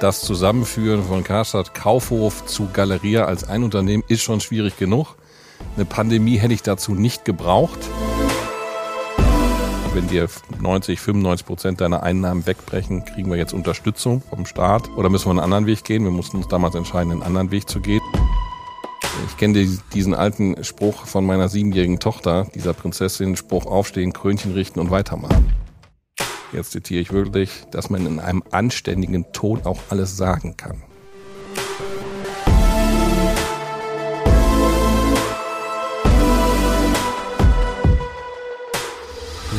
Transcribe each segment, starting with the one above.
das Zusammenführen von Karstadt Kaufhof zu Galeria als ein Unternehmen ist schon schwierig genug. Eine Pandemie hätte ich dazu nicht gebraucht. Wenn dir 90, 95 Prozent deiner Einnahmen wegbrechen, kriegen wir jetzt Unterstützung vom Staat oder müssen wir einen anderen Weg gehen? Wir mussten uns damals entscheiden, einen anderen Weg zu gehen. Ich kenne diesen alten Spruch von meiner siebenjährigen Tochter, dieser Prinzessin, Spruch aufstehen, Krönchen richten und weitermachen. Jetzt zitiere ich wirklich, dass man in einem anständigen Ton auch alles sagen kann.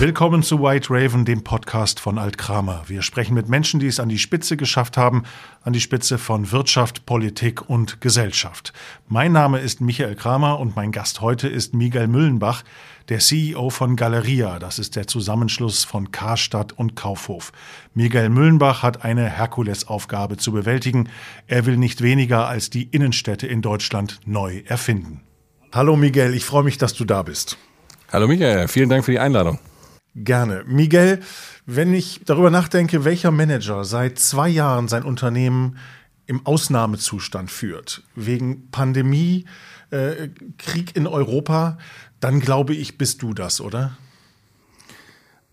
Willkommen zu White Raven, dem Podcast von Alt Kramer. Wir sprechen mit Menschen, die es an die Spitze geschafft haben, an die Spitze von Wirtschaft, Politik und Gesellschaft. Mein Name ist Michael Kramer und mein Gast heute ist Miguel Müllenbach, der CEO von Galeria. Das ist der Zusammenschluss von Karstadt und Kaufhof. Miguel Müllenbach hat eine Herkulesaufgabe zu bewältigen. Er will nicht weniger als die Innenstädte in Deutschland neu erfinden. Hallo Miguel, ich freue mich, dass du da bist. Hallo Michael, vielen Dank für die Einladung. Gerne. Miguel, wenn ich darüber nachdenke, welcher Manager seit zwei Jahren sein Unternehmen im Ausnahmezustand führt, wegen Pandemie, äh, Krieg in Europa, dann glaube ich, bist du das, oder?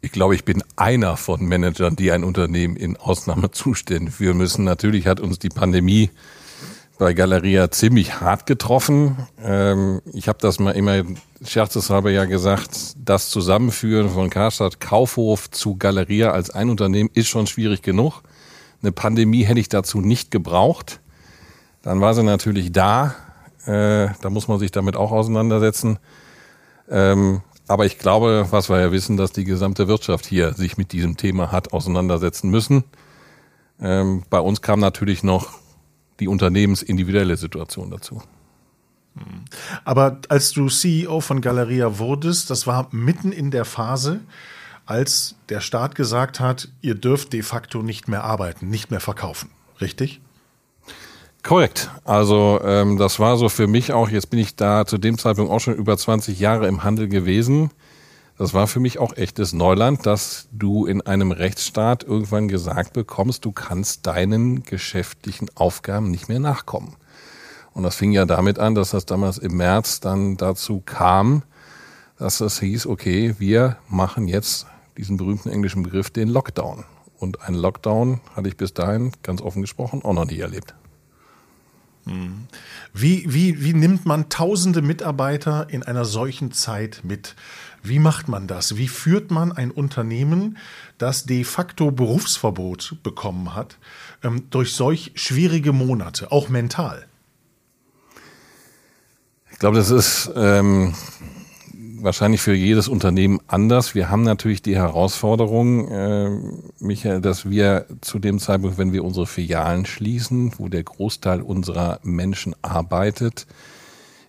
Ich glaube, ich bin einer von Managern, die ein Unternehmen in Ausnahmezuständen führen müssen. Natürlich hat uns die Pandemie bei Galeria ziemlich hart getroffen. Ähm, ich habe das mal immer scherzeshalber ja gesagt, das Zusammenführen von Karstadt Kaufhof zu Galeria als ein Unternehmen ist schon schwierig genug. Eine Pandemie hätte ich dazu nicht gebraucht. Dann war sie natürlich da. Äh, da muss man sich damit auch auseinandersetzen. Ähm, aber ich glaube, was wir ja wissen, dass die gesamte Wirtschaft hier sich mit diesem Thema hat auseinandersetzen müssen. Ähm, bei uns kam natürlich noch die unternehmensindividuelle Situation dazu. Aber als du CEO von Galeria wurdest, das war mitten in der Phase, als der Staat gesagt hat, ihr dürft de facto nicht mehr arbeiten, nicht mehr verkaufen. Richtig? Korrekt. Also ähm, das war so für mich auch, jetzt bin ich da zu dem Zeitpunkt auch schon über 20 Jahre im Handel gewesen. Das war für mich auch echtes Neuland, dass du in einem Rechtsstaat irgendwann gesagt bekommst, du kannst deinen geschäftlichen Aufgaben nicht mehr nachkommen. Und das fing ja damit an, dass das damals im März dann dazu kam, dass es hieß, okay, wir machen jetzt diesen berühmten englischen Begriff den Lockdown. Und einen Lockdown hatte ich bis dahin, ganz offen gesprochen, auch noch nie erlebt. Hm. Wie, wie, wie nimmt man tausende Mitarbeiter in einer solchen Zeit mit? Wie macht man das? Wie führt man ein Unternehmen, das de facto Berufsverbot bekommen hat, ähm, durch solch schwierige Monate, auch mental? Ich glaube, das ist ähm, wahrscheinlich für jedes Unternehmen anders. Wir haben natürlich die Herausforderung, äh, Michael, dass wir zu dem Zeitpunkt, wenn wir unsere Filialen schließen, wo der Großteil unserer Menschen arbeitet,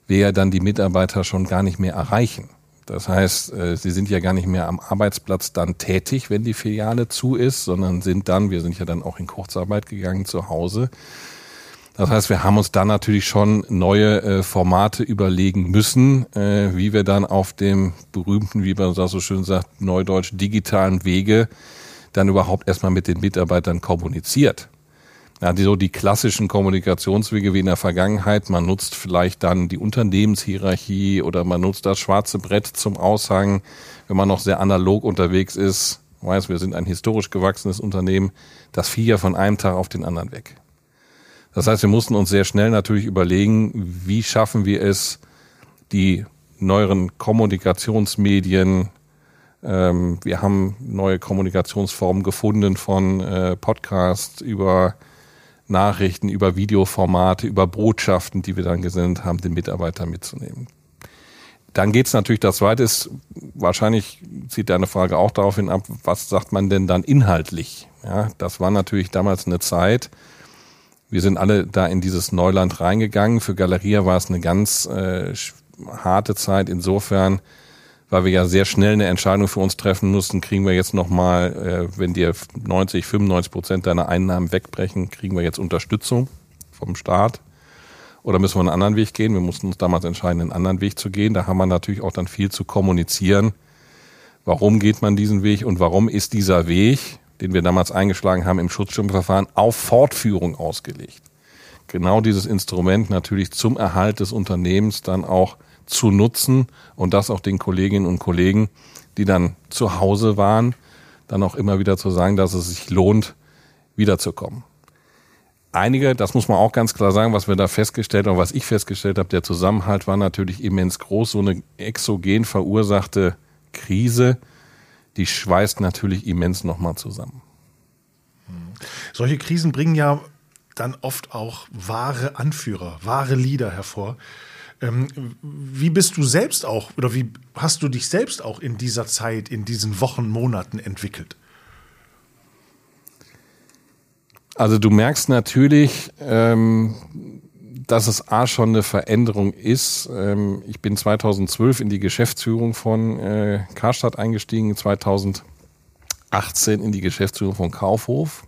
wir ja dann die Mitarbeiter schon gar nicht mehr erreichen. Das heißt, äh, sie sind ja gar nicht mehr am Arbeitsplatz dann tätig, wenn die Filiale zu ist, sondern sind dann, wir sind ja dann auch in Kurzarbeit gegangen zu Hause. Das heißt, wir haben uns dann natürlich schon neue äh, Formate überlegen müssen, äh, wie wir dann auf dem berühmten, wie man das so schön sagt, neudeutsch digitalen Wege dann überhaupt erstmal mit den Mitarbeitern kommuniziert. Ja, die, so die klassischen Kommunikationswege wie in der Vergangenheit. Man nutzt vielleicht dann die Unternehmenshierarchie oder man nutzt das schwarze Brett zum Aushang, wenn man noch sehr analog unterwegs ist. Weiß, wir sind ein historisch gewachsenes Unternehmen. Das fiel ja von einem Tag auf den anderen weg. Das heißt, wir mussten uns sehr schnell natürlich überlegen, wie schaffen wir es, die neueren Kommunikationsmedien, ähm, wir haben neue Kommunikationsformen gefunden von äh, Podcasts über Nachrichten, über Videoformate, über Botschaften, die wir dann gesendet haben, den Mitarbeiter mitzunehmen. Dann geht es natürlich, das zweite ist, wahrscheinlich zieht deine Frage auch darauf hin ab, was sagt man denn dann inhaltlich? Ja, das war natürlich damals eine Zeit, wir sind alle da in dieses Neuland reingegangen. Für Galeria war es eine ganz äh, harte Zeit insofern, weil wir ja sehr schnell eine Entscheidung für uns treffen mussten, kriegen wir jetzt nochmal, äh, wenn dir 90, 95 Prozent deiner Einnahmen wegbrechen, kriegen wir jetzt Unterstützung vom Staat oder müssen wir einen anderen Weg gehen? Wir mussten uns damals entscheiden, einen anderen Weg zu gehen. Da haben wir natürlich auch dann viel zu kommunizieren. Warum geht man diesen Weg und warum ist dieser Weg, den wir damals eingeschlagen haben im Schutzschirmverfahren, auf Fortführung ausgelegt. Genau dieses Instrument natürlich zum Erhalt des Unternehmens dann auch zu nutzen und das auch den Kolleginnen und Kollegen, die dann zu Hause waren, dann auch immer wieder zu sagen, dass es sich lohnt, wiederzukommen. Einige, das muss man auch ganz klar sagen, was wir da festgestellt haben, was ich festgestellt habe, der Zusammenhalt war natürlich immens groß. So eine exogen verursachte Krise, die schweißt natürlich immens nochmal zusammen. Solche Krisen bringen ja dann oft auch wahre Anführer, wahre Leader hervor. Ähm, wie bist du selbst auch oder wie hast du dich selbst auch in dieser Zeit, in diesen Wochen, Monaten entwickelt? Also du merkst natürlich, ähm, dass es A schon eine Veränderung ist. Ähm, ich bin 2012 in die Geschäftsführung von äh, Karstadt eingestiegen, 2018 in die Geschäftsführung von Kaufhof.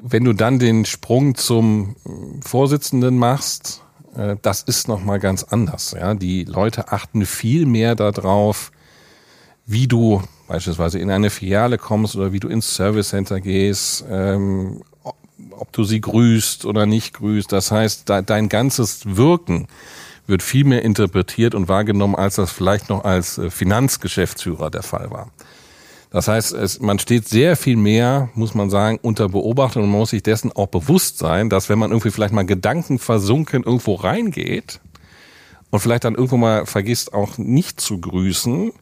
Wenn du dann den Sprung zum Vorsitzenden machst, äh, das ist nochmal ganz anders. Ja? Die Leute achten viel mehr darauf, wie du beispielsweise in eine Filiale kommst oder wie du ins Service Center gehst, ähm, ob du sie grüßt oder nicht grüßt. Das heißt, dein ganzes Wirken wird viel mehr interpretiert und wahrgenommen, als das vielleicht noch als äh, Finanzgeschäftsführer der Fall war. Das heißt, es, man steht sehr viel mehr, muss man sagen, unter Beobachtung und man muss sich dessen auch bewusst sein, dass wenn man irgendwie vielleicht mal Gedanken versunken irgendwo reingeht und vielleicht dann irgendwo mal vergisst, auch nicht zu grüßen,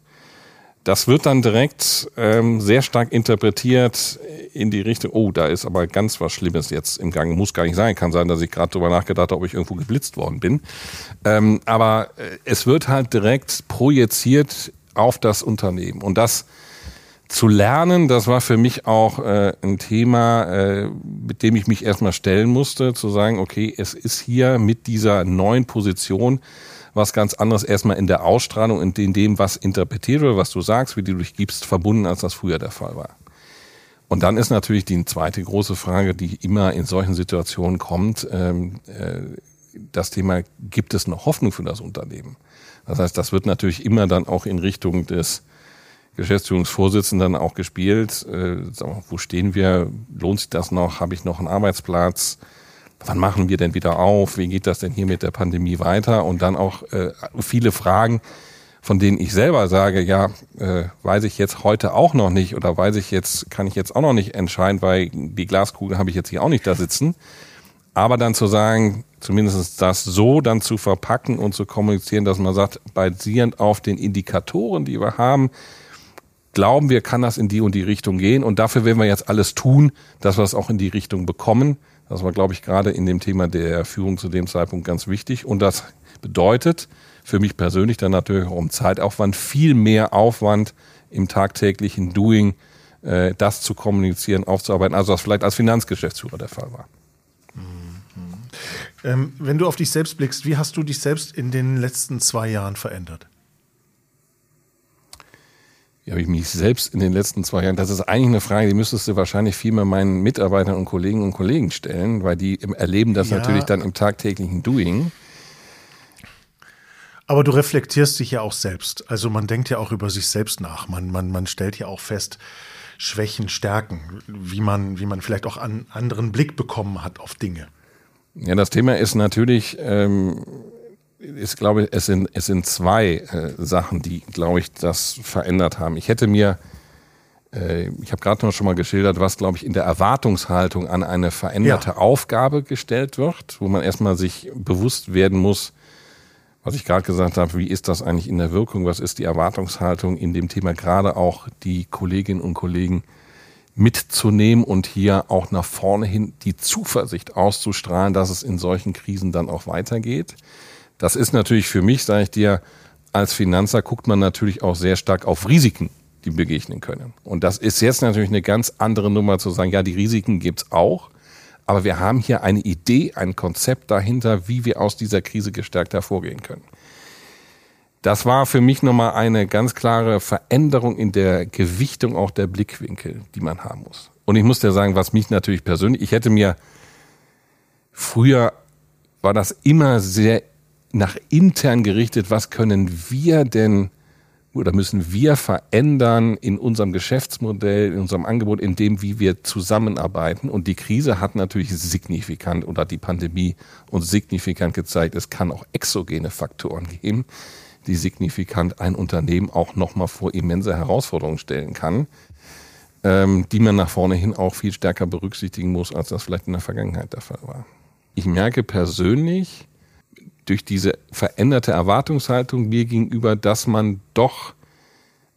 das wird dann direkt ähm, sehr stark interpretiert in die Richtung, oh, da ist aber ganz was Schlimmes jetzt im Gang. Muss gar nicht sein. Kann sein, dass ich gerade darüber nachgedacht habe, ob ich irgendwo geblitzt worden bin. Ähm, aber äh, es wird halt direkt projiziert auf das Unternehmen. Und das zu lernen, das war für mich auch äh, ein Thema, äh, mit dem ich mich erstmal stellen musste, zu sagen, okay, es ist hier mit dieser neuen Position was ganz anderes erstmal in der Ausstrahlung in dem, was interpretiert oder was du sagst, wie du dich gibst, verbunden, als das früher der Fall war. Und dann ist natürlich die zweite große Frage, die immer in solchen Situationen kommt, ähm, äh, das Thema, gibt es noch Hoffnung für das Unternehmen? Das heißt, das wird natürlich immer dann auch in Richtung des Geschäftsführungsvorsitzenden auch gespielt. Äh, wo stehen wir? Lohnt sich das noch? Habe ich noch einen Arbeitsplatz? Wann machen wir denn wieder auf? Wie geht das denn hier mit der Pandemie weiter? Und dann auch äh, viele Fragen, von denen ich selber sage, ja, äh, weiß ich jetzt heute auch noch nicht oder weiß ich jetzt, kann ich jetzt auch noch nicht entscheiden, weil die Glaskugel habe ich jetzt hier auch nicht da sitzen. Aber dann zu sagen, zumindest das so dann zu verpacken und zu kommunizieren, dass man sagt, basierend auf den Indikatoren, die wir haben, glauben wir, kann das in die und die Richtung gehen. Und dafür werden wir jetzt alles tun, dass wir es auch in die Richtung bekommen. Das war, glaube ich, gerade in dem Thema der Führung zu dem Zeitpunkt ganz wichtig. Und das bedeutet für mich persönlich dann natürlich auch um Zeitaufwand viel mehr Aufwand im tagtäglichen Doing, äh, das zu kommunizieren, aufzuarbeiten, also was vielleicht als Finanzgeschäftsführer der Fall war. Mhm. Ähm, wenn du auf dich selbst blickst, wie hast du dich selbst in den letzten zwei Jahren verändert? Wie habe ich mich selbst in den letzten zwei Jahren? Das ist eigentlich eine Frage, die müsstest du wahrscheinlich viel mehr meinen Mitarbeitern und Kollegen und Kollegen stellen, weil die erleben das ja. natürlich dann im tagtäglichen Doing. Aber du reflektierst dich ja auch selbst. Also man denkt ja auch über sich selbst nach. Man, man, man stellt ja auch fest, Schwächen, Stärken, wie man, wie man vielleicht auch einen anderen Blick bekommen hat auf Dinge. Ja, das Thema ist natürlich, ähm, ist, glaube ich, es sind, es sind zwei äh, Sachen, die, glaube ich, das verändert haben. Ich hätte mir, äh, ich habe gerade noch schon mal geschildert, was, glaube ich, in der Erwartungshaltung an eine veränderte ja. Aufgabe gestellt wird, wo man erstmal sich bewusst werden muss, was ich gerade gesagt habe, wie ist das eigentlich in der Wirkung, was ist die Erwartungshaltung in dem Thema, gerade auch die Kolleginnen und Kollegen mitzunehmen und hier auch nach vorne hin die Zuversicht auszustrahlen, dass es in solchen Krisen dann auch weitergeht. Das ist natürlich für mich, sage ich dir, als Finanzer guckt man natürlich auch sehr stark auf Risiken, die begegnen können. Und das ist jetzt natürlich eine ganz andere Nummer zu sagen, ja, die Risiken gibt's auch, aber wir haben hier eine Idee, ein Konzept dahinter, wie wir aus dieser Krise gestärkt hervorgehen können. Das war für mich nochmal eine ganz klare Veränderung in der Gewichtung auch der Blickwinkel, die man haben muss. Und ich muss dir sagen, was mich natürlich persönlich, ich hätte mir früher war das immer sehr nach intern gerichtet, was können wir denn oder müssen wir verändern in unserem Geschäftsmodell, in unserem Angebot, in dem, wie wir zusammenarbeiten. Und die Krise hat natürlich signifikant oder die Pandemie uns signifikant gezeigt, es kann auch exogene Faktoren geben, die signifikant ein Unternehmen auch nochmal vor immense Herausforderungen stellen kann, ähm, die man nach vorne hin auch viel stärker berücksichtigen muss, als das vielleicht in der Vergangenheit der Fall war. Ich merke persönlich, durch diese veränderte Erwartungshaltung mir gegenüber, dass man doch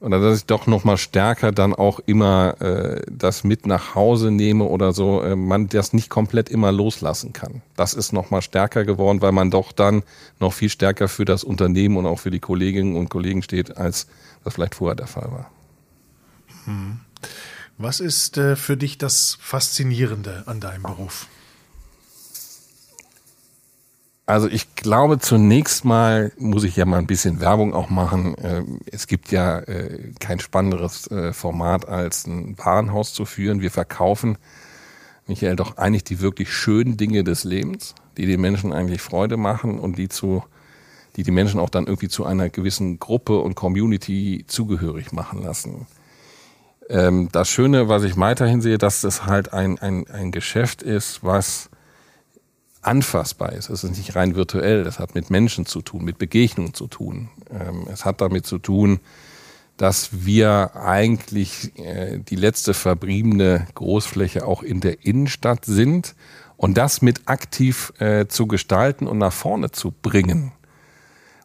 oder dass ich doch noch mal stärker dann auch immer äh, das mit nach Hause nehme oder so, äh, man das nicht komplett immer loslassen kann. Das ist noch mal stärker geworden, weil man doch dann noch viel stärker für das Unternehmen und auch für die Kolleginnen und Kollegen steht, als das vielleicht vorher der Fall war. Hm. Was ist äh, für dich das Faszinierende an deinem Beruf? Also ich glaube, zunächst mal muss ich ja mal ein bisschen Werbung auch machen. Ähm, es gibt ja äh, kein spannenderes äh, Format, als ein Warenhaus zu führen. Wir verkaufen, Michael, doch eigentlich die wirklich schönen Dinge des Lebens, die den Menschen eigentlich Freude machen und die zu die die Menschen auch dann irgendwie zu einer gewissen Gruppe und Community zugehörig machen lassen. Ähm, das Schöne, was ich weiterhin sehe, dass das halt ein, ein, ein Geschäft ist, was anfassbar ist. Es ist nicht rein virtuell, das hat mit Menschen zu tun, mit Begegnungen zu tun. Ähm, es hat damit zu tun, dass wir eigentlich äh, die letzte verbliebene Großfläche auch in der Innenstadt sind und das mit aktiv äh, zu gestalten und nach vorne zu bringen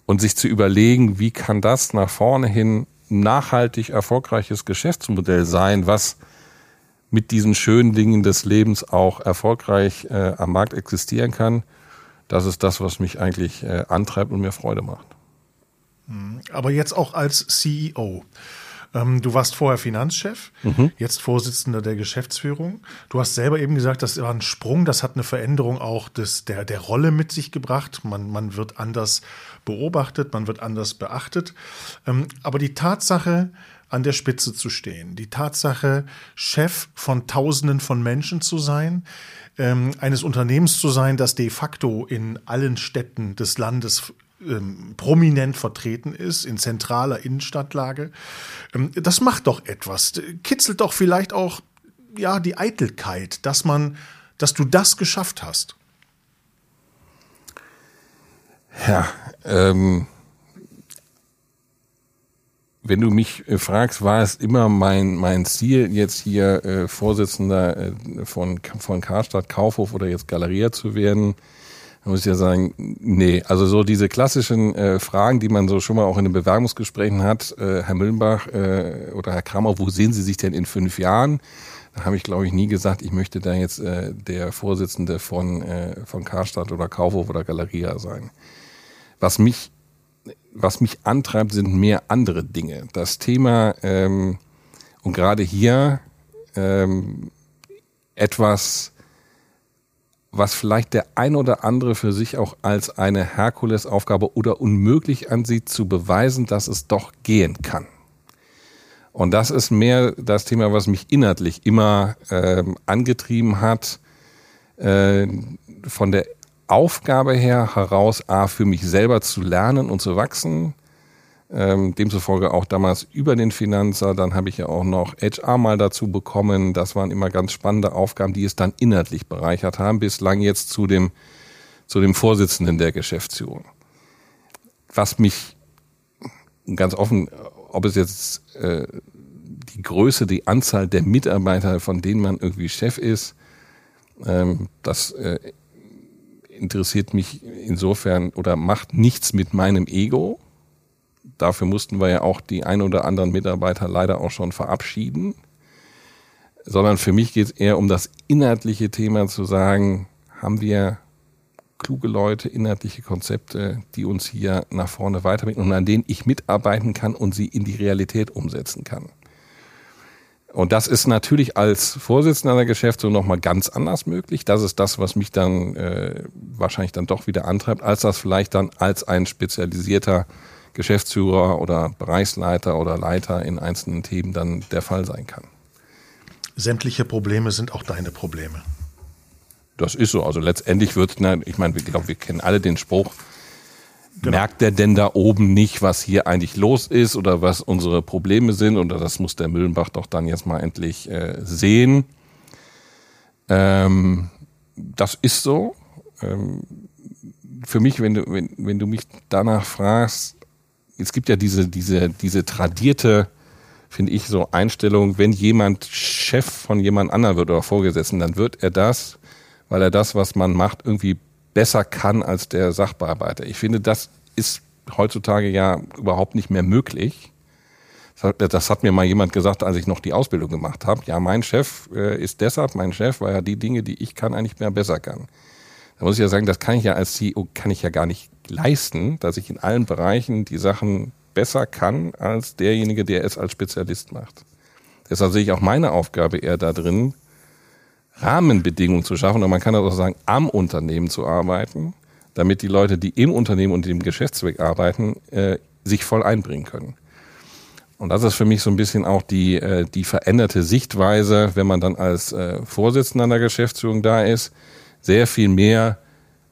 und sich zu überlegen, wie kann das nach vorne hin nachhaltig erfolgreiches Geschäftsmodell sein, was mit diesen schönen Dingen des Lebens auch erfolgreich äh, am Markt existieren kann. Das ist das, was mich eigentlich äh, antreibt und mir Freude macht. Mhm. Aber jetzt auch als CEO. Ähm, du warst vorher Finanzchef, mhm. jetzt Vorsitzender der Geschäftsführung. Du hast selber eben gesagt, das war ein Sprung, das hat eine Veränderung auch des, der, der Rolle mit sich gebracht. Man, man wird anders beobachtet, man wird anders beachtet. Ähm, aber die Tatsache, an der Spitze zu stehen. Die Tatsache, Chef von Tausenden von Menschen zu sein, ähm, eines Unternehmens zu sein, das de facto in allen Städten des Landes ähm, prominent vertreten ist, in zentraler Innenstadtlage. Ähm, das macht doch etwas, kitzelt doch vielleicht auch ja die Eitelkeit, dass man, dass du das geschafft hast. Ja, ähm, wenn du mich äh, fragst, war es immer mein, mein Ziel, jetzt hier äh, Vorsitzender äh, von, von Karstadt Kaufhof oder jetzt Galeria zu werden, dann muss ich ja sagen, nee. Also so diese klassischen äh, Fragen, die man so schon mal auch in den Bewerbungsgesprächen hat, äh, Herr Müllenbach äh, oder Herr Kramer, wo sehen Sie sich denn in fünf Jahren? Da habe ich, glaube ich, nie gesagt, ich möchte da jetzt äh, der Vorsitzende von, äh, von Karstadt oder Kaufhof oder Galeria sein. Was mich was mich antreibt, sind mehr andere Dinge. Das Thema, ähm, und gerade hier ähm, etwas, was vielleicht der ein oder andere für sich auch als eine Herkulesaufgabe oder unmöglich ansieht, zu beweisen, dass es doch gehen kann. Und das ist mehr das Thema, was mich inhaltlich immer ähm, angetrieben hat, äh, von der Aufgabe her heraus, A, für mich selber zu lernen und zu wachsen. Ähm, demzufolge auch damals über den Finanzer. Dann habe ich ja auch noch HR mal dazu bekommen. Das waren immer ganz spannende Aufgaben, die es dann inhaltlich bereichert haben, bislang jetzt zu dem, zu dem Vorsitzenden der Geschäftsführung. Was mich ganz offen, ob es jetzt äh, die Größe, die Anzahl der Mitarbeiter, von denen man irgendwie Chef ist, ähm, das äh, interessiert mich insofern oder macht nichts mit meinem Ego. Dafür mussten wir ja auch die ein oder anderen Mitarbeiter leider auch schon verabschieden. Sondern für mich geht es eher um das inhaltliche Thema zu sagen, haben wir kluge Leute, inhaltliche Konzepte, die uns hier nach vorne weiterbringen und an denen ich mitarbeiten kann und sie in die Realität umsetzen kann. Und das ist natürlich als Vorsitzender der Geschäftsführung nochmal ganz anders möglich. Das ist das, was mich dann äh, wahrscheinlich dann doch wieder antreibt, als das vielleicht dann als ein spezialisierter Geschäftsführer oder Bereichsleiter oder Leiter in einzelnen Themen dann der Fall sein kann. Sämtliche Probleme sind auch deine Probleme. Das ist so. Also letztendlich wird, na, ich meine, ich glaube, wir kennen alle den Spruch, Genau. Merkt der denn da oben nicht, was hier eigentlich los ist oder was unsere Probleme sind? Oder das muss der Müllenbach doch dann jetzt mal endlich äh, sehen. Ähm, das ist so. Ähm, für mich, wenn du, wenn, wenn du mich danach fragst, es gibt ja diese, diese, diese tradierte, finde ich, so Einstellung, wenn jemand Chef von jemand anderem wird oder Vorgesetzten, dann wird er das, weil er das, was man macht, irgendwie besser kann als der Sachbearbeiter. Ich finde, das ist heutzutage ja überhaupt nicht mehr möglich. Das hat mir mal jemand gesagt, als ich noch die Ausbildung gemacht habe. Ja, mein Chef äh, ist deshalb mein Chef, weil er die Dinge, die ich kann, eigentlich mehr besser kann. Da muss ich ja sagen, das kann ich ja als CEO, kann ich ja gar nicht leisten, dass ich in allen Bereichen die Sachen besser kann als derjenige, der es als Spezialist macht. Deshalb sehe ich auch meine Aufgabe eher da drin, Rahmenbedingungen zu schaffen und man kann auch sagen, am Unternehmen zu arbeiten, damit die Leute, die im Unternehmen und im Geschäftszweck arbeiten, äh, sich voll einbringen können. Und das ist für mich so ein bisschen auch die, äh, die veränderte Sichtweise, wenn man dann als äh, Vorsitzender der Geschäftsführung da ist, sehr viel mehr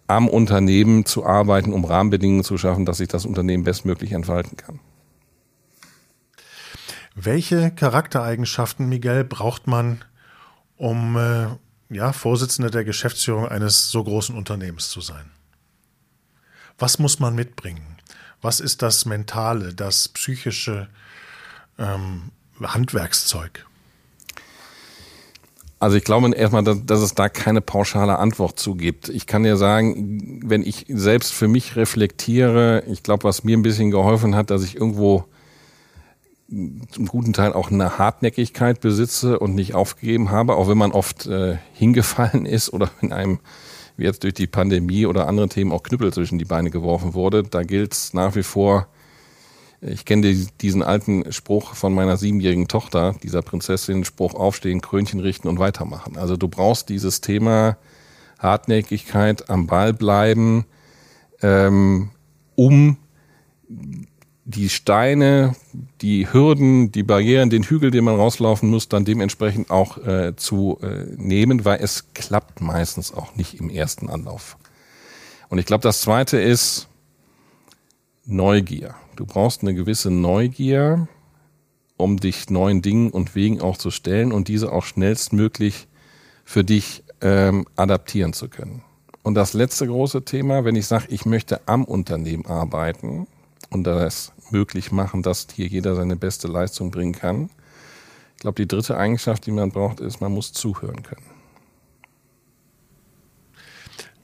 am Unternehmen zu arbeiten, um Rahmenbedingungen zu schaffen, dass sich das Unternehmen bestmöglich entfalten kann. Welche Charaktereigenschaften, Miguel, braucht man, um äh, ja, Vorsitzender der Geschäftsführung eines so großen Unternehmens zu sein? Was muss man mitbringen? Was ist das Mentale, das psychische ähm, Handwerkszeug? Also ich glaube erstmal, dass, dass, es da keine pauschale Antwort zu gibt. Ich kann dir sagen, wenn ich selbst für mich reflektiere, ich glaube, was mir ein bisschen geholfen hat, dass ich irgendwo zum guten Teil auch eine Hartnäckigkeit besitze und nicht aufgegeben habe, auch wenn man oft äh, hingefallen ist oder in einem, wie jetzt durch die Pandemie oder andere Themen, auch Knüppel zwischen die Beine geworfen wurde. Da gilt es nach wie vor, ich kenne diesen alten Spruch von meiner siebenjährigen Tochter, dieser Prinzessin, Spruch aufstehen, Krönchen richten und weitermachen. Also du brauchst dieses Thema Hartnäckigkeit, am Ball bleiben, ähm, um die Steine, die Hürden, die Barrieren, den Hügel, den man rauslaufen muss, dann dementsprechend auch äh, zu äh, nehmen, weil es klappt meistens auch nicht im ersten Anlauf. Und ich glaube, das Zweite ist Neugier. Du brauchst eine gewisse Neugier, um dich neuen Dingen und Wegen auch zu stellen und diese auch schnellstmöglich für dich ähm, adaptieren zu können. Und das letzte große Thema, wenn ich sage, ich möchte am Unternehmen arbeiten und das möglich machen, dass hier jeder seine beste Leistung bringen kann. Ich glaube, die dritte Eigenschaft, die man braucht, ist, man muss zuhören können.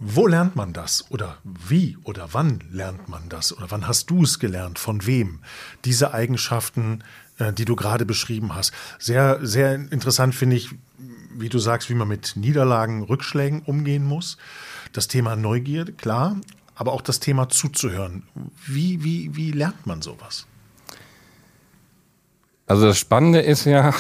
Wo lernt man das? Oder wie oder wann lernt man das? Oder wann hast du es gelernt? Von wem? Diese Eigenschaften, äh, die du gerade beschrieben hast. Sehr, sehr interessant finde ich, wie du sagst, wie man mit Niederlagen, Rückschlägen umgehen muss. Das Thema Neugierde, klar aber auch das Thema zuzuhören. Wie, wie, wie lernt man sowas? Also das Spannende ist ja,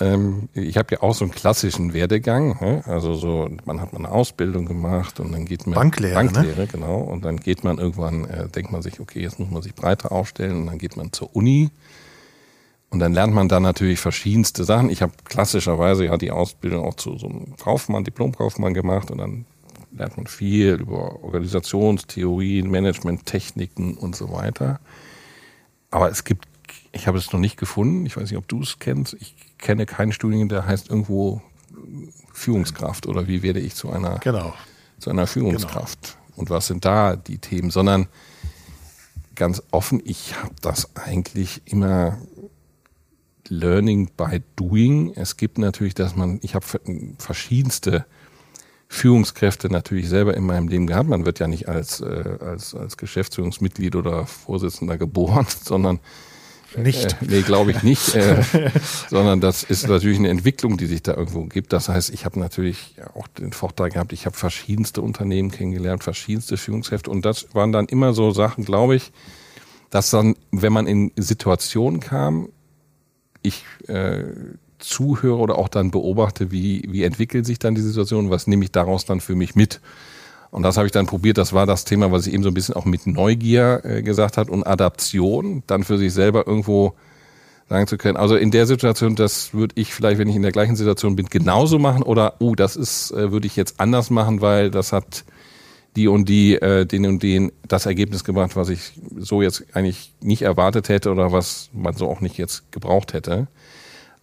ähm, ich habe ja auch so einen klassischen Werdegang. Ne? Also so, man hat mal eine Ausbildung gemacht und dann geht man Banklehre, Banklehre, ne? genau. Und dann geht man irgendwann, äh, denkt man sich, okay, jetzt muss man sich breiter aufstellen und dann geht man zur Uni. Und dann lernt man da natürlich verschiedenste Sachen. Ich habe klassischerweise ja die Ausbildung auch zu so einem Kaufmann, Diplomkaufmann gemacht und dann lernt man viel über Organisationstheorien, Managementtechniken und so weiter. Aber es gibt, ich habe es noch nicht gefunden, ich weiß nicht, ob du es kennst, ich kenne keinen Studien, der heißt irgendwo Führungskraft oder wie werde ich zu einer, genau. zu einer Führungskraft genau. und was sind da die Themen, sondern ganz offen, ich habe das eigentlich immer Learning by Doing. Es gibt natürlich, dass man, ich habe verschiedenste Führungskräfte natürlich selber in meinem Leben gehabt. Man wird ja nicht als, äh, als, als Geschäftsführungsmitglied oder Vorsitzender geboren, sondern nicht. Äh, nee, glaube ich nicht. Äh, sondern das ist natürlich eine Entwicklung, die sich da irgendwo gibt. Das heißt, ich habe natürlich auch den Vorteil gehabt, ich habe verschiedenste Unternehmen kennengelernt, verschiedenste Führungskräfte. Und das waren dann immer so Sachen, glaube ich, dass dann, wenn man in Situationen kam, ich äh, zuhöre oder auch dann beobachte, wie, wie entwickelt sich dann die Situation, was nehme ich daraus dann für mich mit. Und das habe ich dann probiert, das war das Thema, was ich eben so ein bisschen auch mit Neugier äh, gesagt hat und Adaption, dann für sich selber irgendwo sagen zu können. Also in der Situation, das würde ich vielleicht, wenn ich in der gleichen Situation bin, genauso machen oder, oh, das ist, äh, würde ich jetzt anders machen, weil das hat die und die, äh, den und den das Ergebnis gebracht, was ich so jetzt eigentlich nicht erwartet hätte oder was man so auch nicht jetzt gebraucht hätte.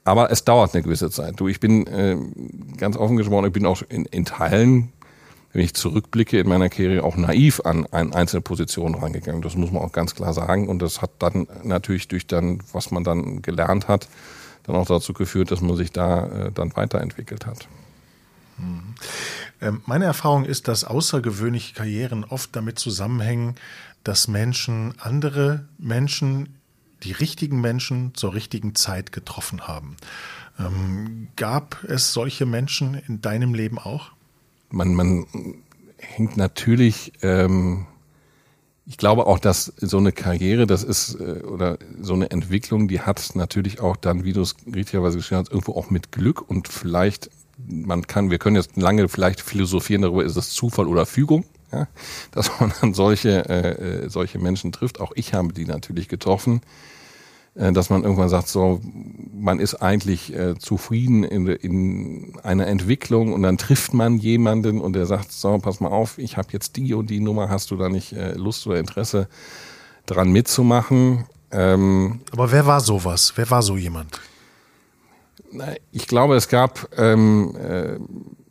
Aber es dauert eine gewisse Zeit. Du, ich bin äh, ganz offen gesprochen, ich bin auch in, in Teilen, wenn ich zurückblicke in meiner Karriere, auch naiv an ein, einzelne Positionen rangegangen. Das muss man auch ganz klar sagen. Und das hat dann natürlich durch dann, was man dann gelernt hat, dann auch dazu geführt, dass man sich da äh, dann weiterentwickelt hat. Mhm. Ähm, meine Erfahrung ist, dass außergewöhnliche Karrieren oft damit zusammenhängen, dass Menschen andere Menschen, die richtigen Menschen zur richtigen Zeit getroffen haben. Ähm, gab es solche Menschen in deinem Leben auch? Man, man hängt natürlich, ähm, ich glaube auch, dass so eine Karriere, das ist, äh, oder so eine Entwicklung, die hat natürlich auch dann, wie du es richtigerweise geschrieben hast, irgendwo auch mit Glück und vielleicht man kann, wir können jetzt lange vielleicht philosophieren darüber, ist es Zufall oder Fügung, ja, dass man dann solche, äh, äh, solche Menschen trifft. Auch ich habe die natürlich getroffen, äh, dass man irgendwann sagt, so, man ist eigentlich äh, zufrieden in, in einer Entwicklung und dann trifft man jemanden und der sagt, so, pass mal auf, ich habe jetzt die und die Nummer, hast du da nicht äh, Lust oder Interesse dran mitzumachen? Ähm, Aber wer war sowas? Wer war so jemand? Ich glaube, es gab, ähm, äh,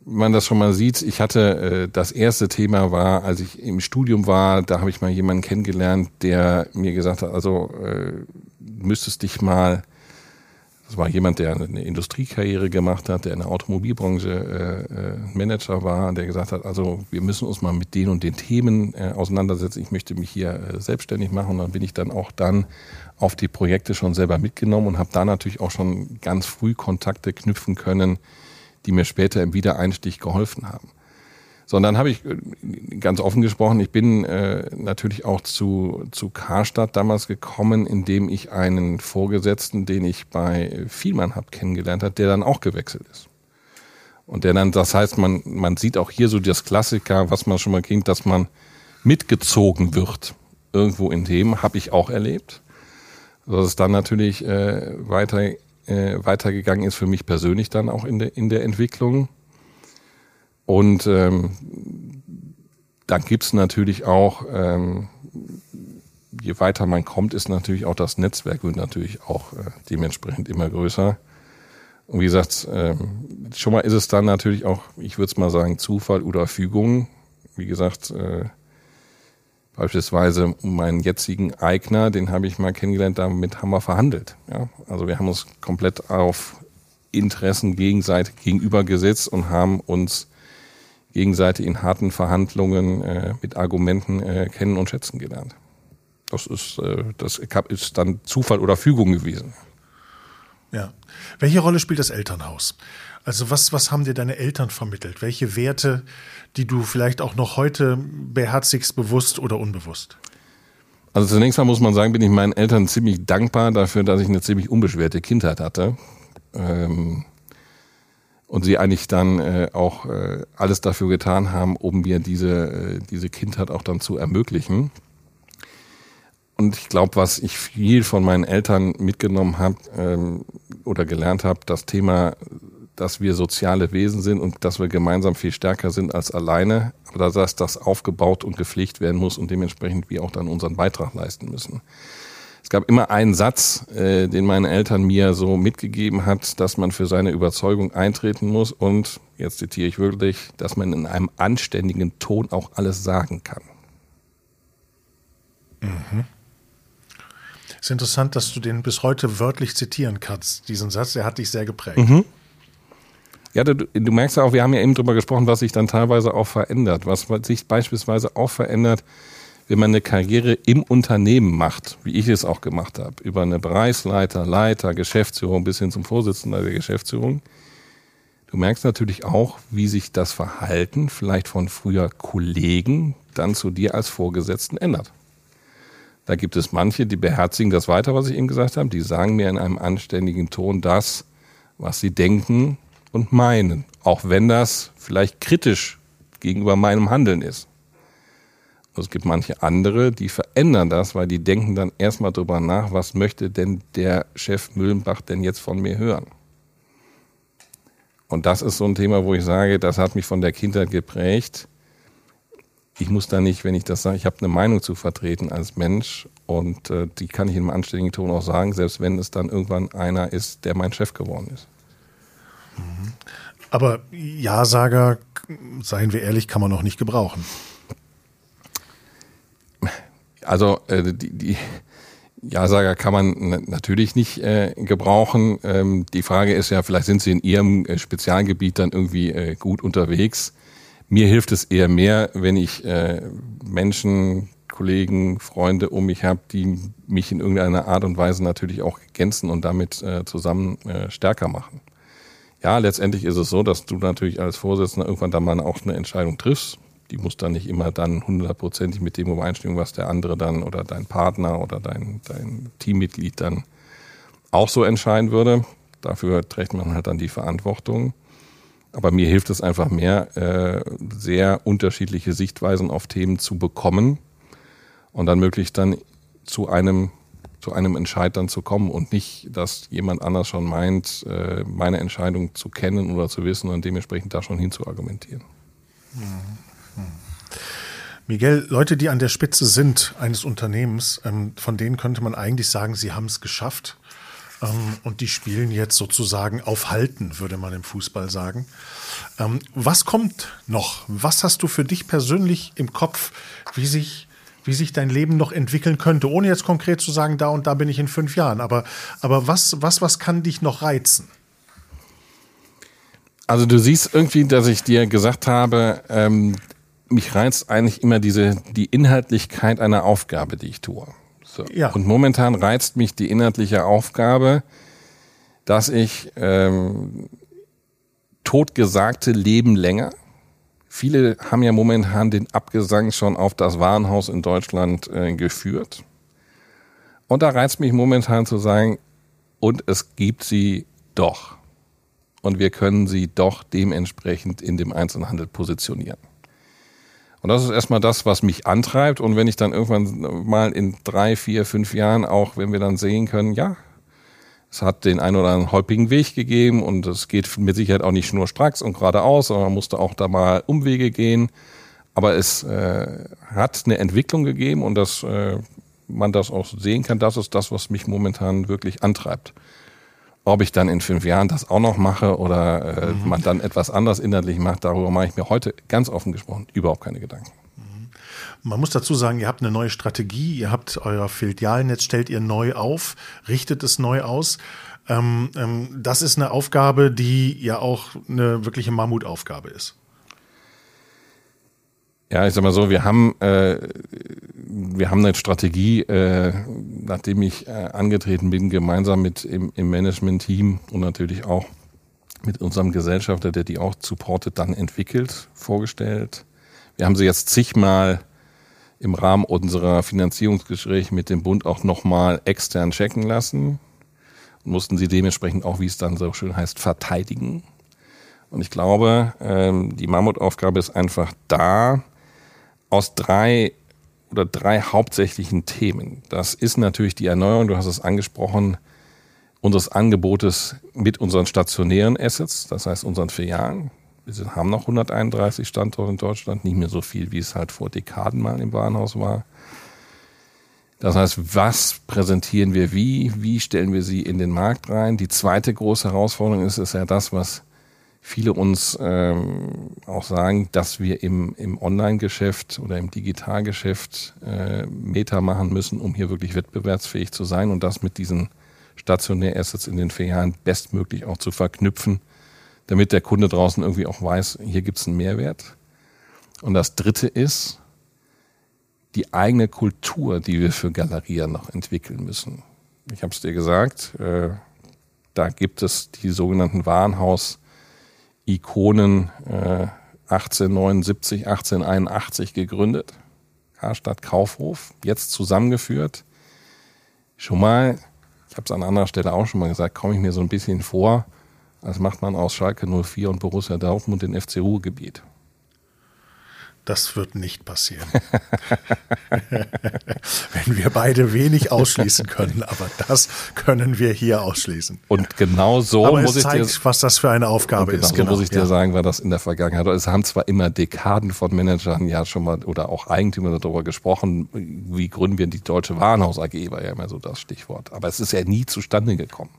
man das schon mal sieht, ich hatte äh, das erste Thema war, als ich im Studium war, da habe ich mal jemanden kennengelernt, der mir gesagt hat, also äh, müsstest dich mal, das war jemand, der eine Industriekarriere gemacht hat, der in der Automobilbranche äh, äh, Manager war, der gesagt hat, also wir müssen uns mal mit den und den Themen äh, auseinandersetzen. Ich möchte mich hier äh, selbstständig machen. Und dann bin ich dann auch dann auf die Projekte schon selber mitgenommen und habe da natürlich auch schon ganz früh Kontakte knüpfen können, die mir später im Wiedereinstieg geholfen haben. Sondern habe ich äh, ganz offen gesprochen, ich bin äh, natürlich auch zu, zu Karstadt damals gekommen, indem ich einen Vorgesetzten, den ich bei Vielmann habe kennengelernt hat, der dann auch gewechselt ist. Und der dann, das heißt, man, man sieht auch hier so das Klassiker, was man schon mal kennt, dass man mitgezogen wird irgendwo in Themen, habe ich auch erlebt dass es dann natürlich äh, weiter, äh, weitergegangen ist für mich persönlich dann auch in der, in der Entwicklung. Und ähm, dann gibt's natürlich auch, ähm, je weiter man kommt, ist natürlich auch das Netzwerk wird natürlich auch äh, dementsprechend immer größer. Und wie gesagt, ähm, schon mal ist es dann natürlich auch, ich würde es mal sagen, Zufall oder Fügung. Wie gesagt, äh, Beispielsweise meinen jetzigen Eigner, den habe ich mal kennengelernt, damit haben wir verhandelt. Ja? Also wir haben uns komplett auf Interessen gegenseitig gegenübergesetzt und haben uns gegenseitig in harten Verhandlungen äh, mit Argumenten äh, kennen und schätzen gelernt. Das ist, äh, das ist dann Zufall oder Fügung gewesen. Ja. Welche Rolle spielt das Elternhaus? Also was, was haben dir deine Eltern vermittelt? Welche Werte, die du vielleicht auch noch heute beherzigst, bewusst oder unbewusst? Also zunächst mal muss man sagen, bin ich meinen Eltern ziemlich dankbar dafür, dass ich eine ziemlich unbeschwerte Kindheit hatte. Ähm, und sie eigentlich dann äh, auch äh, alles dafür getan haben, um mir diese, äh, diese Kindheit auch dann zu ermöglichen. Und ich glaube, was ich viel von meinen Eltern mitgenommen habe ähm, oder gelernt habe, das Thema dass wir soziale Wesen sind und dass wir gemeinsam viel stärker sind als alleine, aber dass das aufgebaut und gepflegt werden muss und dementsprechend wir auch dann unseren Beitrag leisten müssen. Es gab immer einen Satz, äh, den meine Eltern mir so mitgegeben hat, dass man für seine Überzeugung eintreten muss und, jetzt zitiere ich wirklich, dass man in einem anständigen Ton auch alles sagen kann. Mhm. Es ist interessant, dass du den bis heute wörtlich zitieren kannst, diesen Satz, der hat dich sehr geprägt. Mhm. Ja, du, du merkst ja auch, wir haben ja eben drüber gesprochen, was sich dann teilweise auch verändert. Was sich beispielsweise auch verändert, wenn man eine Karriere im Unternehmen macht, wie ich es auch gemacht habe, über eine Bereichsleiter, Leiter, Geschäftsführung bis hin zum Vorsitzenden der Geschäftsführung. Du merkst natürlich auch, wie sich das Verhalten vielleicht von früher Kollegen dann zu dir als Vorgesetzten ändert. Da gibt es manche, die beherzigen das weiter, was ich eben gesagt habe. Die sagen mir in einem anständigen Ton das, was sie denken, und meinen, auch wenn das vielleicht kritisch gegenüber meinem Handeln ist. Und es gibt manche andere, die verändern das, weil die denken dann erstmal drüber nach, was möchte denn der Chef Müllenbach denn jetzt von mir hören. Und das ist so ein Thema, wo ich sage, das hat mich von der Kindheit geprägt. ich muss da nicht, wenn ich das sage, ich habe eine Meinung zu vertreten als Mensch und äh, die kann ich in einem anständigen Ton auch sagen, selbst wenn es dann irgendwann einer ist, der mein Chef geworden ist. Aber Ja-Sager, seien wir ehrlich, kann man noch nicht gebrauchen. Also äh, die, die Ja-Sager kann man natürlich nicht äh, gebrauchen. Ähm, die Frage ist ja, vielleicht sind Sie in Ihrem äh, Spezialgebiet dann irgendwie äh, gut unterwegs. Mir hilft es eher mehr, wenn ich äh, Menschen, Kollegen, Freunde um mich habe, die mich in irgendeiner Art und Weise natürlich auch ergänzen und damit äh, zusammen stärker machen. Ja, letztendlich ist es so, dass du natürlich als Vorsitzender irgendwann dann mal auch eine Entscheidung triffst die muss dann nicht immer dann hundertprozentig mit dem übereinstimmen, was der andere dann oder dein Partner oder dein, dein Teammitglied dann auch so entscheiden würde. Dafür trägt man halt dann die Verantwortung. Aber mir hilft es einfach mehr, äh, sehr unterschiedliche Sichtweisen auf Themen zu bekommen und dann möglichst dann zu einem zu einem Entscheid dann zu kommen und nicht, dass jemand anders schon meint, äh, meine Entscheidung zu kennen oder zu wissen und dementsprechend da schon hin zu argumentieren. Mhm. Miguel, Leute, die an der Spitze sind eines Unternehmens, ähm, von denen könnte man eigentlich sagen, sie haben es geschafft. Ähm, und die spielen jetzt sozusagen auf Halten, würde man im Fußball sagen. Ähm, was kommt noch? Was hast du für dich persönlich im Kopf, wie sich, wie sich dein Leben noch entwickeln könnte? Ohne jetzt konkret zu sagen, da und da bin ich in fünf Jahren. Aber, aber was, was, was kann dich noch reizen? Also du siehst irgendwie, dass ich dir gesagt habe, ähm, mich reizt eigentlich immer diese, die Inhaltlichkeit einer Aufgabe, die ich tue. So. Ja. Und momentan reizt mich die inhaltliche Aufgabe, dass ich ähm, totgesagte leben länger. Viele haben ja momentan den Abgesang schon auf das Warenhaus in Deutschland äh, geführt. Und da reizt mich momentan zu sagen, und es gibt sie doch. Und wir können sie doch dementsprechend in dem Einzelhandel positionieren. Und das ist erstmal das, was mich antreibt. Und wenn ich dann irgendwann mal in drei, vier, fünf Jahren auch, wenn wir dann sehen können, ja, es hat den einen oder anderen holpigen Weg gegeben und es geht mit Sicherheit auch nicht schnurstracks und geradeaus, sondern man musste auch da mal Umwege gehen. Aber es äh, hat eine Entwicklung gegeben und dass äh, man das auch sehen kann, das ist das, was mich momentan wirklich antreibt. Ob ich dann in fünf Jahren das auch noch mache oder äh, mhm. man dann etwas anders inhaltlich macht, darüber mache ich mir heute ganz offen gesprochen überhaupt keine Gedanken. Man muss dazu sagen, ihr habt eine neue Strategie, ihr habt euer Filialnetz, stellt ihr neu auf, richtet es neu aus. Ähm, ähm, das ist eine Aufgabe, die ja auch eine wirkliche Mammutaufgabe ist. Ja, ich sag mal so, wir haben, äh, wir haben eine Strategie, äh, nachdem ich äh, angetreten bin, gemeinsam mit im, im Management-Team und natürlich auch mit unserem Gesellschafter, der die auch supportet, dann entwickelt, vorgestellt. Wir haben sie jetzt zigmal im Rahmen unserer Finanzierungsgespräche mit dem Bund auch nochmal extern checken lassen und mussten sie dementsprechend auch, wie es dann so schön heißt, verteidigen. Und ich glaube, ähm, die Mammutaufgabe ist einfach da, aus drei oder drei hauptsächlichen Themen. Das ist natürlich die Erneuerung, du hast es angesprochen, unseres Angebotes mit unseren stationären Assets, das heißt unseren Filialen. Wir haben noch 131 Standorte in Deutschland, nicht mehr so viel, wie es halt vor Dekaden mal im Warenhaus war. Das heißt, was präsentieren wir wie? Wie stellen wir sie in den Markt rein? Die zweite große Herausforderung ist, ist ja das, was viele uns ähm, auch sagen, dass wir im, im Online-Geschäft oder im Digitalgeschäft äh, Meta machen müssen, um hier wirklich wettbewerbsfähig zu sein und das mit diesen stationären Assets in den Jahren bestmöglich auch zu verknüpfen, damit der Kunde draußen irgendwie auch weiß, hier gibt es einen Mehrwert. Und das Dritte ist die eigene Kultur, die wir für Galeria noch entwickeln müssen. Ich habe es dir gesagt, äh, da gibt es die sogenannten Warenhaus- Ikonen äh, 1879, 1881 gegründet. Karstadt Kaufhof, jetzt zusammengeführt. Schon mal, ich habe es an anderer Stelle auch schon mal gesagt, komme ich mir so ein bisschen vor, als macht man aus Schalke 04 und Borussia Dortmund den FC Ruhrgebiet. das wird nicht passieren. Wenn wir beide wenig ausschließen können, aber das können wir hier ausschließen. Und genau so aber muss es ich zeigt, dir, was das für eine Aufgabe genau ist. so Genau, muss ich dir ja. sagen, war das in der Vergangenheit. Es haben zwar immer Dekaden von Managern ja schon mal oder auch Eigentümer darüber gesprochen, wie gründen wir die Deutsche Warenhaus AG, war ja immer so das Stichwort. Aber es ist ja nie zustande gekommen.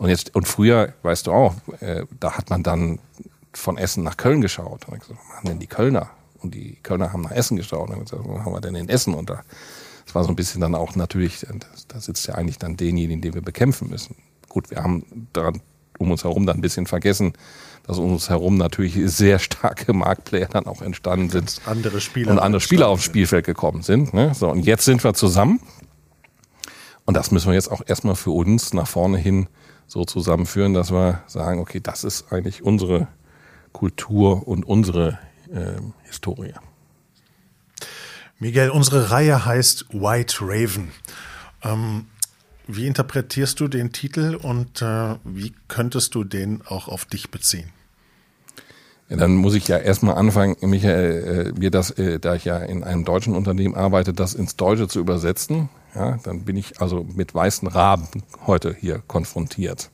Und jetzt, und früher, weißt du auch, äh, da hat man dann von Essen nach Köln geschaut. Und ich gesagt, was machen denn die Kölner? Und die Kölner haben nach Essen geschaut. Und ich gesagt, was haben wir denn in Essen? Und da, das war so ein bisschen dann auch natürlich, da sitzt ja eigentlich dann denjenigen, den wir bekämpfen müssen. Gut, wir haben daran um uns herum dann ein bisschen vergessen, dass um uns herum natürlich sehr starke Marktplayer dann auch entstanden sind. Andere Spieler. Und andere Spieler aufs Spielfeld gekommen sind. Ne? So, und jetzt sind wir zusammen. Und das müssen wir jetzt auch erstmal für uns nach vorne hin so zusammenführen, dass wir sagen, okay, das ist eigentlich unsere Kultur und unsere äh, Historie. Miguel, unsere Reihe heißt White Raven. Ähm, wie interpretierst du den Titel und äh, wie könntest du den auch auf dich beziehen? Ja, dann muss ich ja erstmal anfangen, Michael, äh, mir das, äh, da ich ja in einem deutschen Unternehmen arbeite, das ins Deutsche zu übersetzen. Ja, dann bin ich also mit weißen Raben heute hier konfrontiert.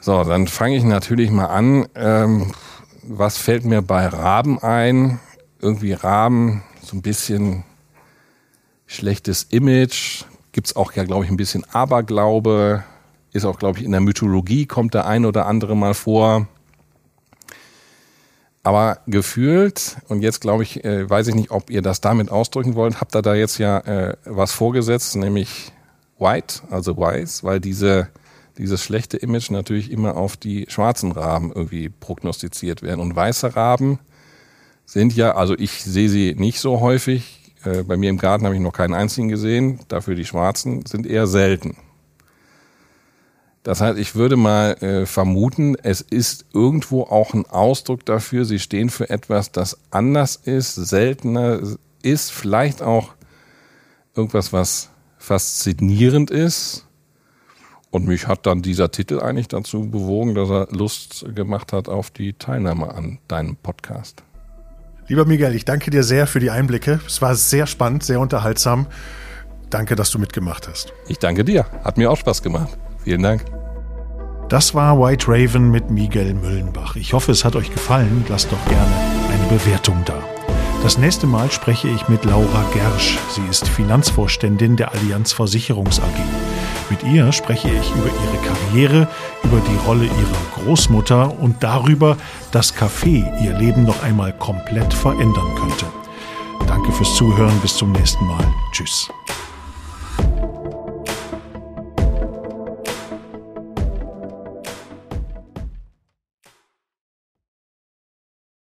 So, dann fange ich natürlich mal an. Ähm, was fällt mir bei Raben ein? Irgendwie Raben, so ein bisschen schlechtes Image. Gibt's auch ja, glaube ich, ein bisschen Aberglaube. Ist auch, glaube ich, in der Mythologie kommt der ein oder andere mal vor. Aber gefühlt, und jetzt glaube ich, äh, weiß ich nicht, ob ihr das damit ausdrücken wollt, habt ihr da jetzt ja äh, was vorgesetzt, nämlich white, also weiß, weil diese, dieses schlechte Image natürlich immer auf die schwarzen Raben irgendwie prognostiziert werden. Und weiße Raben sind ja, also ich sehe sie nicht so häufig. Äh, bei mir im Garten habe ich noch keinen einzigen gesehen. Dafür die schwarzen sind eher selten. Das heißt, ich würde mal äh, vermuten, es ist irgendwo auch ein Ausdruck dafür, sie stehen für etwas, das anders ist, seltener ist, vielleicht auch irgendwas, was faszinierend ist. Und mich hat dann dieser Titel eigentlich dazu bewogen, dass er Lust gemacht hat auf die Teilnahme an deinem Podcast. Lieber Miguel, ich danke dir sehr für die Einblicke. Es war sehr spannend, sehr unterhaltsam. Danke, dass du mitgemacht hast. Ich danke dir. Hat mir auch Spaß gemacht. Vielen Dank. Das war White Raven mit Miguel Müllenbach. Ich hoffe, es hat euch gefallen. Lasst doch gerne eine Bewertung da. Das nächste Mal spreche ich mit Laura Gersch. Sie ist Finanzvorständin der Allianz Versicherungs AG. Mit ihr spreche ich über ihre Karriere, über die Rolle ihrer Großmutter und darüber, dass Kaffee ihr Leben noch einmal komplett verändern könnte. Danke fürs Zuhören. Bis zum nächsten Mal. Tschüss.